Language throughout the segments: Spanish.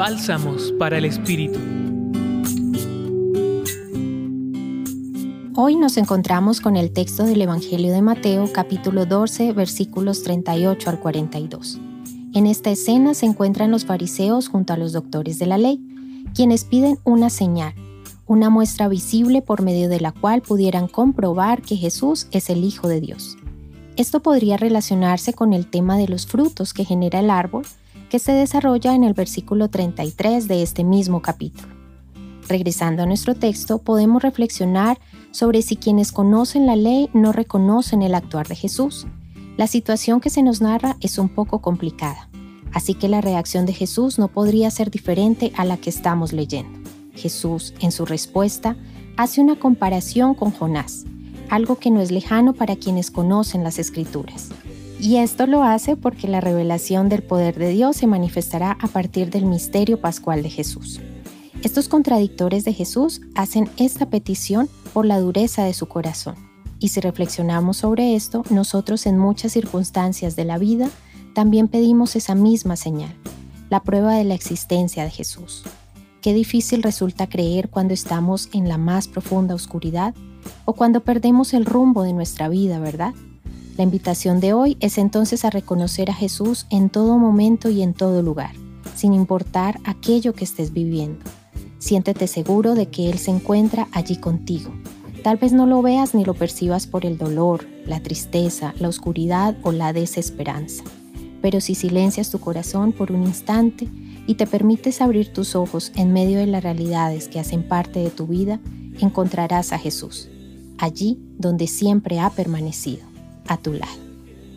Bálsamos para el Espíritu. Hoy nos encontramos con el texto del Evangelio de Mateo capítulo 12 versículos 38 al 42. En esta escena se encuentran los fariseos junto a los doctores de la ley, quienes piden una señal, una muestra visible por medio de la cual pudieran comprobar que Jesús es el Hijo de Dios. Esto podría relacionarse con el tema de los frutos que genera el árbol, que se desarrolla en el versículo 33 de este mismo capítulo. Regresando a nuestro texto, podemos reflexionar sobre si quienes conocen la ley no reconocen el actuar de Jesús. La situación que se nos narra es un poco complicada, así que la reacción de Jesús no podría ser diferente a la que estamos leyendo. Jesús, en su respuesta, hace una comparación con Jonás, algo que no es lejano para quienes conocen las escrituras. Y esto lo hace porque la revelación del poder de Dios se manifestará a partir del misterio pascual de Jesús. Estos contradictores de Jesús hacen esta petición por la dureza de su corazón. Y si reflexionamos sobre esto, nosotros en muchas circunstancias de la vida también pedimos esa misma señal, la prueba de la existencia de Jesús. Qué difícil resulta creer cuando estamos en la más profunda oscuridad o cuando perdemos el rumbo de nuestra vida, ¿verdad? La invitación de hoy es entonces a reconocer a Jesús en todo momento y en todo lugar, sin importar aquello que estés viviendo. Siéntete seguro de que Él se encuentra allí contigo. Tal vez no lo veas ni lo percibas por el dolor, la tristeza, la oscuridad o la desesperanza. Pero si silencias tu corazón por un instante y te permites abrir tus ojos en medio de las realidades que hacen parte de tu vida, encontrarás a Jesús, allí donde siempre ha permanecido, a tu lado.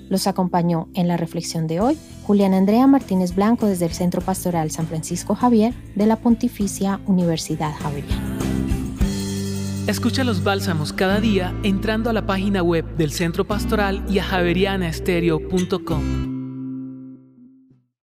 Los acompañó en la reflexión de hoy Julián Andrea Martínez Blanco desde el Centro Pastoral San Francisco Javier de la Pontificia Universidad Javeriana. Escucha los bálsamos cada día entrando a la página web del Centro Pastoral y a javerianaestereo.com.